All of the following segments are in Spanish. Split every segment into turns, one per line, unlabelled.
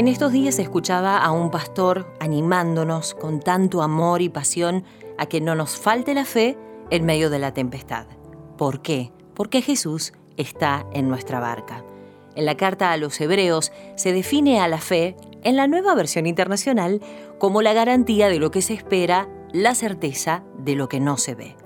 En estos días escuchaba a un pastor animándonos con tanto amor y pasión a que no nos falte la fe en medio de la tempestad. ¿Por qué? Porque Jesús está en nuestra barca. En la carta a los hebreos se define a la fe, en la nueva versión internacional, como la garantía de lo que se espera, la certeza de lo que no se ve.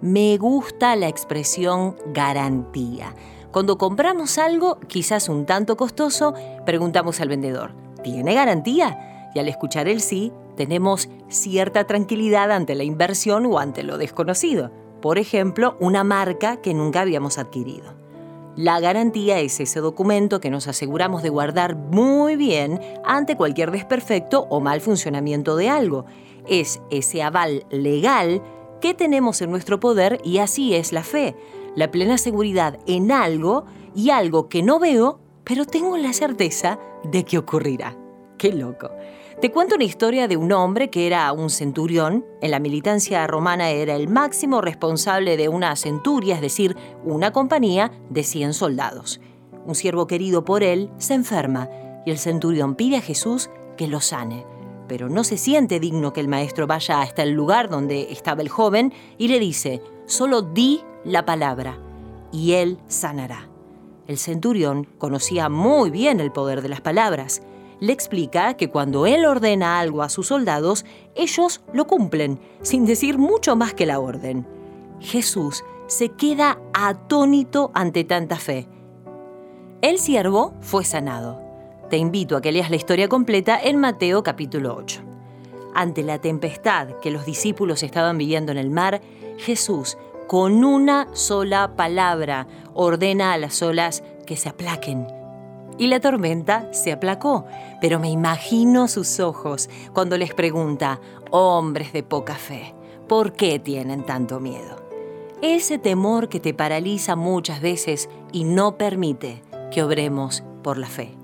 Me gusta la expresión garantía. Cuando compramos algo, quizás un tanto costoso, preguntamos al vendedor, ¿tiene garantía? Y al escuchar el sí, tenemos cierta tranquilidad ante la inversión o ante lo desconocido. Por ejemplo, una marca que nunca habíamos adquirido. La garantía es ese documento que nos aseguramos de guardar muy bien ante cualquier desperfecto o mal funcionamiento de algo. Es ese aval legal que tenemos en nuestro poder y así es la fe, la plena seguridad en algo y algo que no veo, pero tengo la certeza de que ocurrirá. Qué loco. Te cuento una historia de un hombre que era un centurión. En la militancia romana era el máximo responsable de una centuria, es decir, una compañía de 100 soldados. Un siervo querido por él se enferma y el centurión pide a Jesús que lo sane. Pero no se siente digno que el maestro vaya hasta el lugar donde estaba el joven y le dice, solo di la palabra y él sanará. El centurión conocía muy bien el poder de las palabras le explica que cuando él ordena algo a sus soldados, ellos lo cumplen, sin decir mucho más que la orden. Jesús se queda atónito ante tanta fe. El siervo fue sanado. Te invito a que leas la historia completa en Mateo capítulo 8. Ante la tempestad que los discípulos estaban viviendo en el mar, Jesús, con una sola palabra, ordena a las olas que se aplaquen y la tormenta se aplacó, pero me imagino sus ojos cuando les pregunta, hombres de poca fe, ¿por qué tienen tanto miedo? Ese temor que te paraliza muchas veces y no permite que obremos por la fe.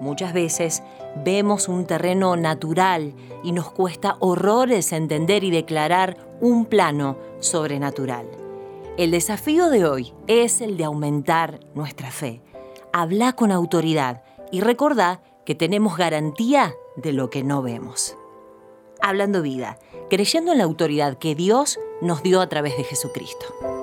Muchas veces vemos un terreno natural y nos cuesta horrores entender y declarar un plano sobrenatural. El desafío de hoy es el de aumentar nuestra fe habla con autoridad y recordá que tenemos garantía de lo que no vemos. Hablando vida, creyendo en la autoridad que Dios nos dio a través de Jesucristo.